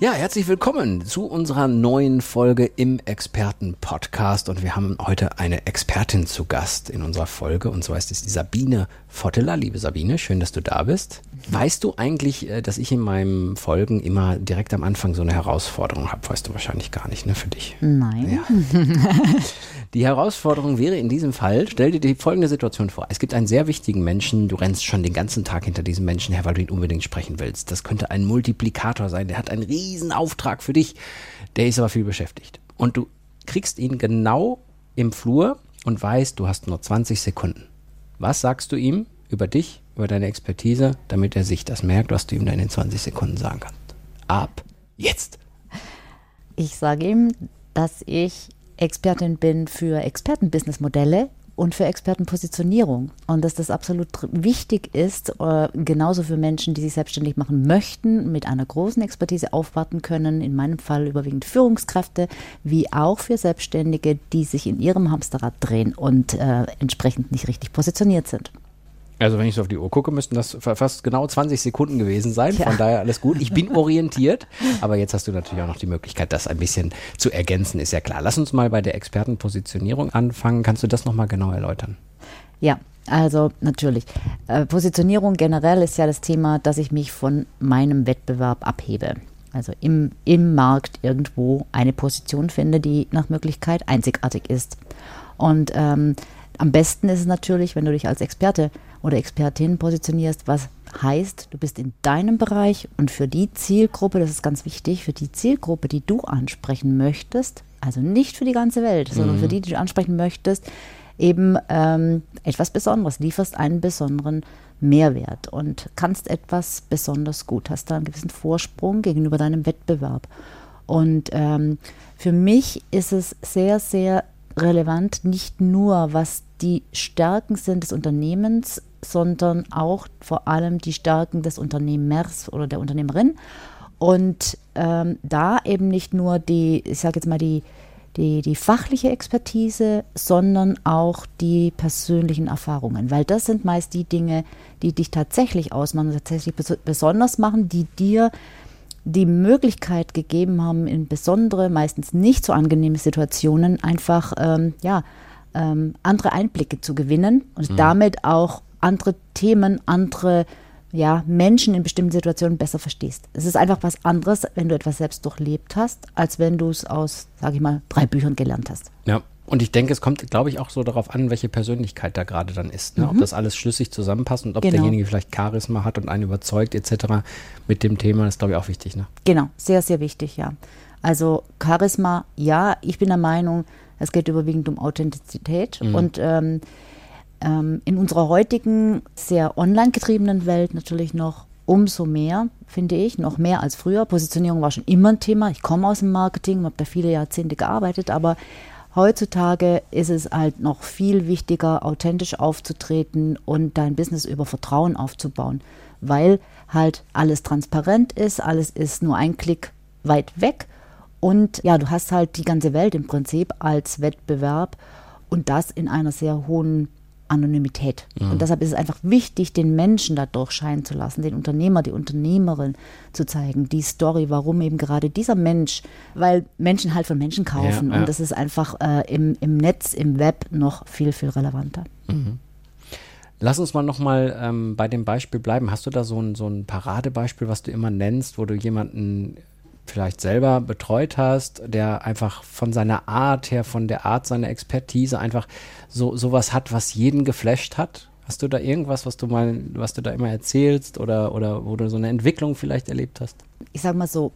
Ja, herzlich willkommen zu unserer neuen Folge im Experten-Podcast. Und wir haben heute eine Expertin zu Gast in unserer Folge. Und zwar ist es die Sabine Votteler. Liebe Sabine, schön, dass du da bist. Weißt du eigentlich, äh, dass ich in meinen Folgen immer direkt am Anfang so eine Herausforderung habe? Weißt du wahrscheinlich gar nicht, ne, für dich? Nein. Ja. Die Herausforderung wäre in diesem Fall, stell dir die folgende Situation vor. Es gibt einen sehr wichtigen Menschen, du rennst schon den ganzen Tag hinter diesem Menschen her, weil du ihn unbedingt sprechen willst. Das könnte ein Multiplikator sein, der hat einen riesen Auftrag für dich, der ist aber viel beschäftigt. Und du kriegst ihn genau im Flur und weißt, du hast nur 20 Sekunden. Was sagst du ihm über dich, über deine Expertise, damit er sich das merkt, was du ihm dann in 20 Sekunden sagen kannst? Ab jetzt! Ich sage ihm, dass ich Expertin bin für Expertenbusinessmodelle und für Expertenpositionierung und dass das absolut wichtig ist, äh, genauso für Menschen, die sich selbstständig machen möchten, mit einer großen Expertise aufwarten können, in meinem Fall überwiegend Führungskräfte, wie auch für Selbstständige, die sich in ihrem Hamsterrad drehen und äh, entsprechend nicht richtig positioniert sind. Also wenn ich so auf die Uhr gucke, müssten das fast genau 20 Sekunden gewesen sein. Ja. Von daher alles gut. Ich bin orientiert, aber jetzt hast du natürlich auch noch die Möglichkeit, das ein bisschen zu ergänzen, ist ja klar. Lass uns mal bei der Expertenpositionierung anfangen. Kannst du das nochmal genau erläutern? Ja, also natürlich. Äh, Positionierung generell ist ja das Thema, dass ich mich von meinem Wettbewerb abhebe. Also im, im Markt irgendwo eine Position finde, die nach Möglichkeit einzigartig ist. Und ähm, am besten ist es natürlich, wenn du dich als Experte oder Expertin positionierst, was heißt, du bist in deinem Bereich und für die Zielgruppe, das ist ganz wichtig, für die Zielgruppe, die du ansprechen möchtest, also nicht für die ganze Welt, mhm. sondern für die, die du ansprechen möchtest, eben ähm, etwas Besonderes, lieferst einen besonderen Mehrwert und kannst etwas besonders gut, hast da einen gewissen Vorsprung gegenüber deinem Wettbewerb. Und ähm, für mich ist es sehr, sehr relevant, nicht nur was die Stärken sind des Unternehmens, sondern auch vor allem die Stärken des Unternehmers oder der Unternehmerin. Und ähm, da eben nicht nur die, ich sage jetzt mal, die, die, die fachliche Expertise, sondern auch die persönlichen Erfahrungen. Weil das sind meist die Dinge, die dich tatsächlich ausmachen, tatsächlich besonders machen, die dir die Möglichkeit gegeben haben, in besondere, meistens nicht so angenehme Situationen einfach ähm, ja, ähm, andere Einblicke zu gewinnen und mhm. damit auch andere Themen, andere ja, Menschen in bestimmten Situationen besser verstehst. Es ist einfach was anderes, wenn du etwas selbst durchlebt hast, als wenn du es aus, sage ich mal, drei Büchern gelernt hast. Ja, und ich denke, es kommt, glaube ich, auch so darauf an, welche Persönlichkeit da gerade dann ist. Ne? Mhm. Ob das alles schlüssig zusammenpasst und ob genau. derjenige vielleicht Charisma hat und einen überzeugt etc. mit dem Thema, ist, glaube ich, auch wichtig. Ne? Genau, sehr, sehr wichtig, ja. Also Charisma, ja, ich bin der Meinung, es geht überwiegend um Authentizität mhm. und ähm, ähm, in unserer heutigen, sehr online getriebenen Welt natürlich noch umso mehr, finde ich, noch mehr als früher. Positionierung war schon immer ein Thema. Ich komme aus dem Marketing, habe da viele Jahrzehnte gearbeitet, aber heutzutage ist es halt noch viel wichtiger, authentisch aufzutreten und dein Business über Vertrauen aufzubauen, weil halt alles transparent ist, alles ist nur ein Klick weit weg und ja, du hast halt die ganze Welt im Prinzip als Wettbewerb und das in einer sehr hohen Anonymität. Mhm. Und deshalb ist es einfach wichtig, den Menschen da durchscheinen zu lassen, den Unternehmer, die Unternehmerin zu zeigen, die Story, warum eben gerade dieser Mensch, weil Menschen halt von Menschen kaufen ja, ja. und das ist einfach äh, im, im Netz, im Web noch viel, viel relevanter. Mhm. Lass uns mal nochmal ähm, bei dem Beispiel bleiben. Hast du da so ein, so ein Paradebeispiel, was du immer nennst, wo du jemanden vielleicht selber betreut hast, der einfach von seiner Art her, von der Art seiner Expertise einfach so sowas hat, was jeden geflasht hat? Hast du da irgendwas, was du mal, was du da immer erzählst oder, oder wo du so eine Entwicklung vielleicht erlebt hast? Ich sag mal so,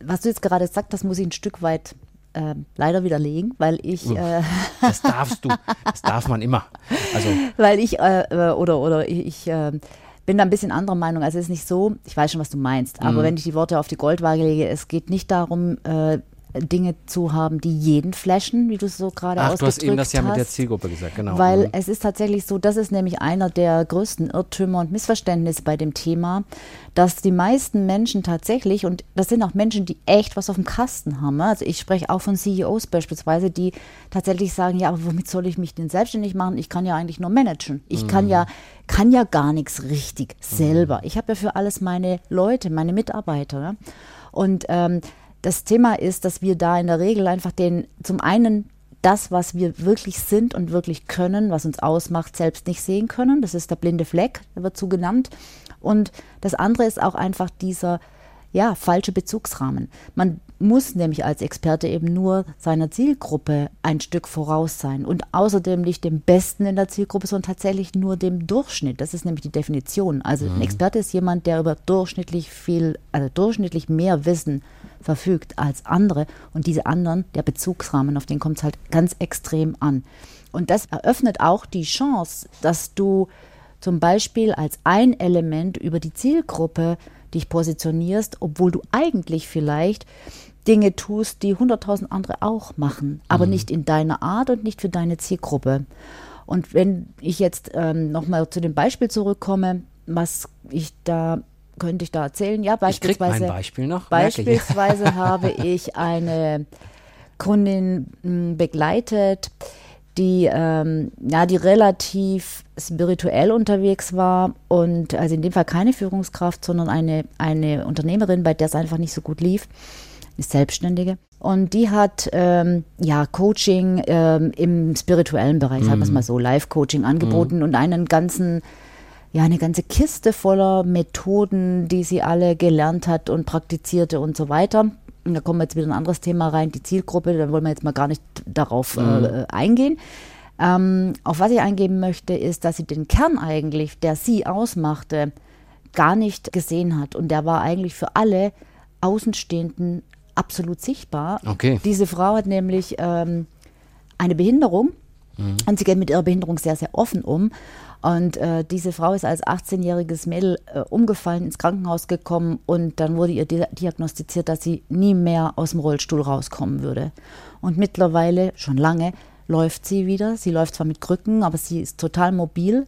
was du jetzt gerade sagst, das muss ich ein Stück weit äh, leider widerlegen, weil ich. Äh, das darfst du. Das darf man immer. Also. Weil ich, äh, äh oder, oder ich, ich äh, bin da ein bisschen anderer Meinung. Also es ist nicht so, ich weiß schon, was du meinst, aber mhm. wenn ich die Worte auf die Goldwaage lege, es geht nicht darum, äh, Dinge zu haben, die jeden flashen, wie du es so gerade Ach, ausgedrückt du hast eben das ja hast. mit der Zielgruppe gesagt, genau. Weil Mhm. es ist tatsächlich so, das ist nämlich einer der größten Irrtümer und Missverständnisse bei dem Thema, dass die meisten Menschen tatsächlich, und das sind auch Menschen, die echt was auf dem Kasten haben. ne? Also ich spreche auch von CEOs beispielsweise, die tatsächlich sagen, ja, aber womit soll ich mich denn selbstständig machen? Ich kann ja eigentlich nur managen. Ich kann ja, kann ja gar nichts richtig selber. Ich habe ja für alles meine Leute, meine Mitarbeiter. Ne? Und ähm, das Thema ist, dass wir da in der Regel einfach den, zum einen das, was wir wirklich sind und wirklich können, was uns ausmacht, selbst nicht sehen können. Das ist der blinde Fleck, der wird so genannt. Und das andere ist auch einfach dieser ja, falsche Bezugsrahmen. Man muss nämlich als Experte eben nur seiner Zielgruppe ein Stück voraus sein und außerdem nicht dem Besten in der Zielgruppe, sondern tatsächlich nur dem Durchschnitt. Das ist nämlich die Definition. Also ein Experte ist jemand, der über durchschnittlich viel, also durchschnittlich mehr Wissen verfügt als andere und diese anderen, der Bezugsrahmen, auf den kommt es halt ganz extrem an. Und das eröffnet auch die Chance, dass du zum Beispiel als ein Element über die Zielgruppe dich positionierst, obwohl du eigentlich vielleicht Dinge tust, die 100.000 andere auch machen, aber nicht in deiner Art und nicht für deine Zielgruppe. Und wenn ich jetzt ähm, nochmal zu dem Beispiel zurückkomme, was ich da könnte ich da erzählen? Ja, ich beispielsweise. mein Beispiel noch. ich. Beispielsweise habe ich eine Kundin m, begleitet, die, ähm, ja, die relativ spirituell unterwegs war und also in dem Fall keine Führungskraft, sondern eine, eine Unternehmerin, bei der es einfach nicht so gut lief, ist Selbstständige. Und die hat ähm, ja Coaching ähm, im spirituellen Bereich, sagen wir es mal so, Live-Coaching angeboten und einen ganzen ja, eine ganze Kiste voller Methoden, die sie alle gelernt hat und praktizierte und so weiter. Und da kommen wir jetzt wieder ein anderes Thema rein, die Zielgruppe, da wollen wir jetzt mal gar nicht darauf äh, eingehen. Ähm, auf was ich eingehen möchte, ist, dass sie den Kern eigentlich, der sie ausmachte, gar nicht gesehen hat. Und der war eigentlich für alle Außenstehenden absolut sichtbar. Okay. Diese Frau hat nämlich ähm, eine Behinderung und sie geht mit ihrer Behinderung sehr, sehr offen um. Und äh, diese Frau ist als 18-jähriges Mädel äh, umgefallen, ins Krankenhaus gekommen und dann wurde ihr di diagnostiziert, dass sie nie mehr aus dem Rollstuhl rauskommen würde. Und mittlerweile, schon lange, läuft sie wieder. Sie läuft zwar mit Krücken, aber sie ist total mobil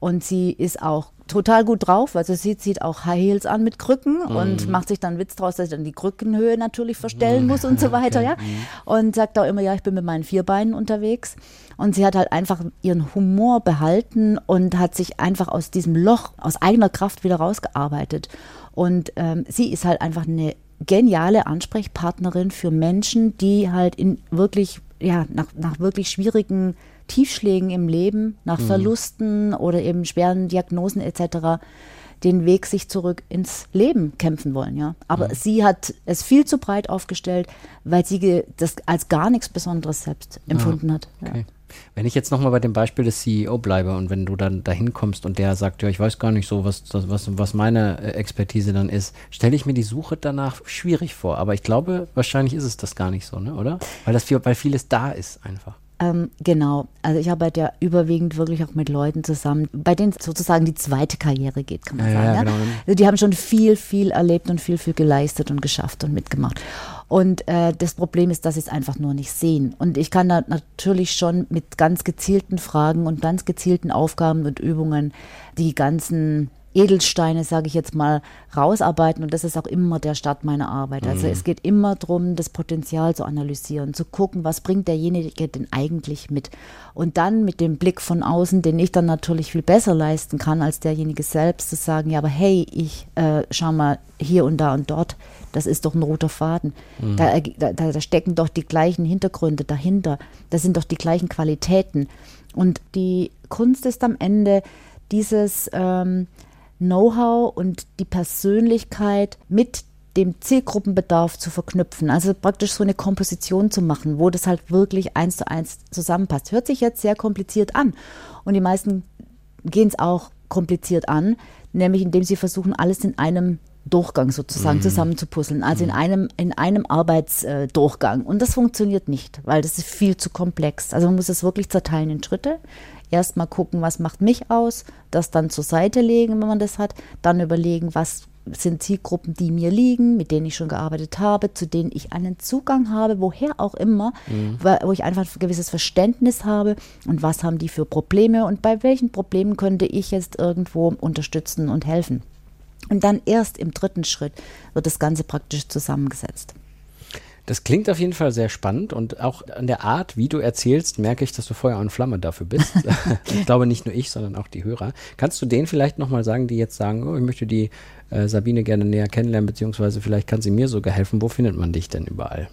und sie ist auch total gut drauf. Also sie zieht auch High Heels an mit Krücken und macht sich dann Witz draus, dass sie dann die Krückenhöhe natürlich verstellen muss und so weiter, ja. Und sagt auch immer, ja, ich bin mit meinen vier Beinen unterwegs. Und sie hat halt einfach ihren Humor behalten und hat sich einfach aus diesem Loch, aus eigener Kraft wieder rausgearbeitet. Und ähm, sie ist halt einfach eine geniale Ansprechpartnerin für Menschen, die halt in wirklich, ja, nach, nach wirklich schwierigen Tiefschlägen im Leben, nach Verlusten oder eben schweren Diagnosen etc. den Weg sich zurück ins Leben kämpfen wollen, ja. Aber sie hat es viel zu breit aufgestellt, weil sie das als gar nichts Besonderes selbst empfunden hat. Ja. Okay. Wenn ich jetzt nochmal bei dem Beispiel des CEO bleibe und wenn du dann dahin kommst und der sagt, ja, ich weiß gar nicht so, was, was, was meine äh, Expertise dann ist, stelle ich mir die Suche danach schwierig vor. Aber ich glaube, wahrscheinlich ist es das gar nicht so, ne? oder? Weil das viel, weil vieles da ist einfach. Ähm, genau. Also ich arbeite ja überwiegend wirklich auch mit Leuten zusammen, bei denen sozusagen die zweite Karriere geht, kann man Ja, sagen. ja, Ja, genau. Also die haben schon viel, viel erlebt und viel, viel geleistet und geschafft und mitgemacht. Und äh, das Problem ist, dass sie es einfach nur nicht sehen. Und ich kann da natürlich schon mit ganz gezielten Fragen und ganz gezielten Aufgaben und Übungen die ganzen Edelsteine, sage ich jetzt mal, rausarbeiten. Und das ist auch immer der Start meiner Arbeit. Also es geht immer darum, das Potenzial zu analysieren, zu gucken, was bringt derjenige denn eigentlich mit. Und dann mit dem Blick von außen, den ich dann natürlich viel besser leisten kann als derjenige selbst, zu sagen, ja, aber hey, ich äh, schau mal hier und da und dort, das ist doch ein roter Faden. Da, erg- da, da da stecken doch die gleichen Hintergründe dahinter. Das sind doch die gleichen Qualitäten. Und die Kunst ist am Ende dieses ähm, Know-how und die Persönlichkeit mit dem Zielgruppenbedarf zu verknüpfen. Also praktisch so eine Komposition zu machen, wo das halt wirklich eins zu eins zusammenpasst. Hört sich jetzt sehr kompliziert an. Und die meisten gehen es auch kompliziert an, nämlich indem sie versuchen, alles in einem Durchgang sozusagen zusammenzupuzzeln, also in einem, in einem Arbeitsdurchgang. Und das funktioniert nicht, weil das ist viel zu komplex. Also man muss es wirklich zerteilen in Schritte. Erstmal gucken, was macht mich aus, das dann zur Seite legen, wenn man das hat, dann überlegen, was sind Zielgruppen, die mir liegen, mit denen ich schon gearbeitet habe, zu denen ich einen Zugang habe, woher auch immer, mhm. wo ich einfach ein gewisses Verständnis habe und was haben die für Probleme und bei welchen Problemen könnte ich jetzt irgendwo unterstützen und helfen. Und dann erst im dritten Schritt wird das Ganze praktisch zusammengesetzt. Das klingt auf jeden Fall sehr spannend und auch an der Art, wie du erzählst, merke ich, dass du Feuer und Flamme dafür bist. ich glaube nicht nur ich, sondern auch die Hörer. Kannst du denen vielleicht nochmal sagen, die jetzt sagen, oh, ich möchte die äh, Sabine gerne näher kennenlernen, beziehungsweise vielleicht kann sie mir sogar helfen. Wo findet man dich denn überall?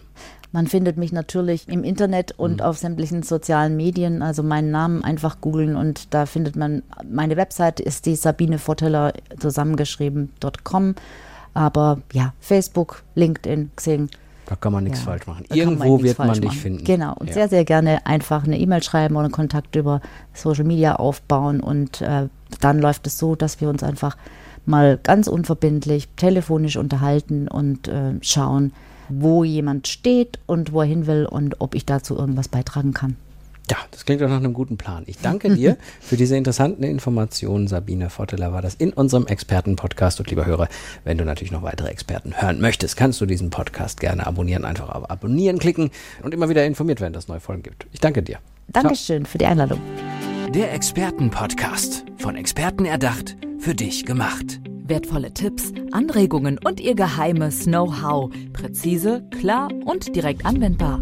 Man findet mich natürlich im Internet und mhm. auf sämtlichen sozialen Medien. Also meinen Namen einfach googeln und da findet man, meine Website ist die Sabine Vorteller zusammengeschrieben.com. Aber ja, Facebook, LinkedIn, Xing. Da kann man nichts ja, falsch machen. Irgendwo man wird man dich finden. Genau. Und ja. sehr, sehr gerne einfach eine E-Mail schreiben oder einen Kontakt über Social Media aufbauen. Und äh, dann läuft es so, dass wir uns einfach mal ganz unverbindlich telefonisch unterhalten und äh, schauen, wo jemand steht und wo er hin will und ob ich dazu irgendwas beitragen kann. Ja, das klingt doch nach einem guten Plan. Ich danke dir für diese interessanten Informationen. Sabine Votteler war das in unserem Experten-Podcast. Und lieber Hörer, wenn du natürlich noch weitere Experten hören möchtest, kannst du diesen Podcast gerne abonnieren. Einfach auf Abonnieren klicken und immer wieder informiert werden, dass es neue Folgen gibt. Ich danke dir. Dankeschön Ciao. für die Einladung. Der Experten-Podcast. Von Experten erdacht, für dich gemacht. Wertvolle Tipps, Anregungen und ihr geheimes Know-how. Präzise, klar und direkt anwendbar.